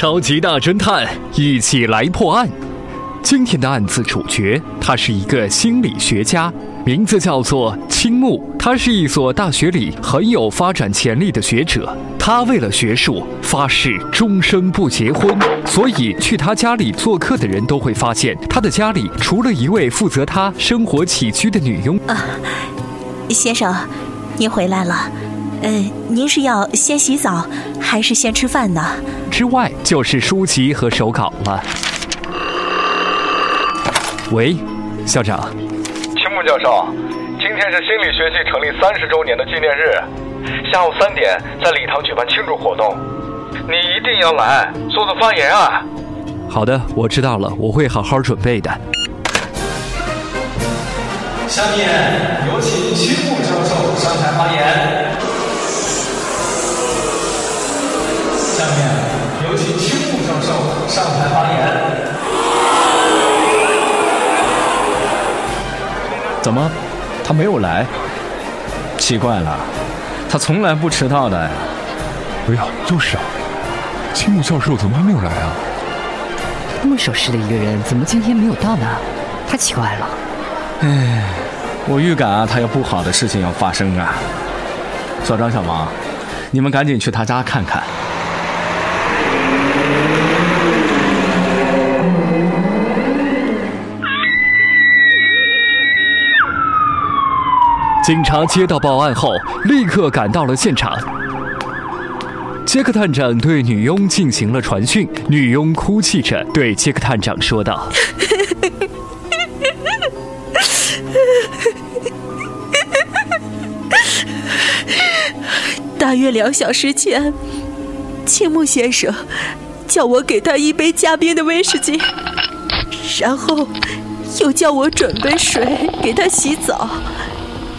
超级大侦探，一起来破案。今天的案子主角，他是一个心理学家，名字叫做青木。他是一所大学里很有发展潜力的学者。他为了学术发誓终生不结婚，所以去他家里做客的人都会发现，他的家里除了一位负责他生活起居的女佣啊，先生，您回来了。呃，您是要先洗澡还是先吃饭呢？之外就是书籍和手稿了。喂，校长。青木教授，今天是心理学系成立三十周年的纪念日，下午三点在礼堂举办庆祝活动，你一定要来做做发言啊！好的，我知道了，我会好好准备的。下面有请青木教授上台发言。上台发言。怎么，他没有来？奇怪了，他从来不迟到的。哎呀，就是啊，青木教授怎么还没有来啊？那么守时的一个人，怎么今天没有到呢？太奇怪了。哎，我预感啊，他有不好的事情要发生啊。小张、小王，你们赶紧去他家看看。警察接到报案后，立刻赶到了现场。杰克探长对女佣进行了传讯，女佣哭泣着对杰克探长说道：“ 大约两小时前，青木先生叫我给他一杯加冰的威士忌，然后又叫我准备水给他洗澡。”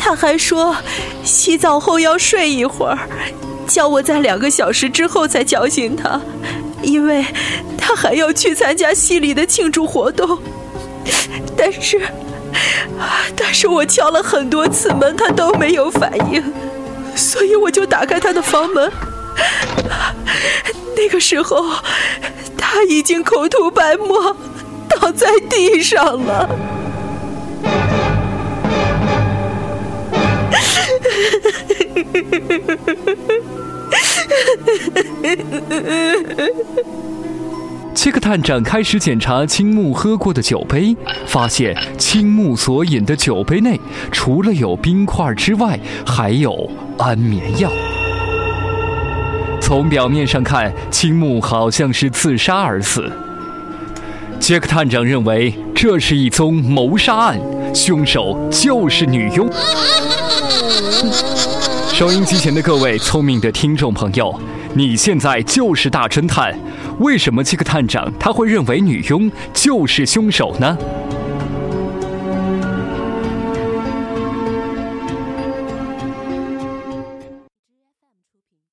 他还说，洗澡后要睡一会儿，叫我在两个小时之后再叫醒他，因为他还要去参加系里的庆祝活动。但是，但是我敲了很多次门，他都没有反应，所以我就打开他的房门。那个时候，他已经口吐白沫，倒在地上了。切克探长开始检查青木喝过的酒杯，发现青木所饮的酒杯内除了有冰块之外，还有安眠药。从表面上看，青木好像是自杀而死。杰克探长认为这是一宗谋杀案，凶手就是女佣。收音机前的各位聪明的听众朋友，你现在就是大侦探。为什么这个探长他会认为女佣就是凶手呢？